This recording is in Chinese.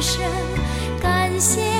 声感谢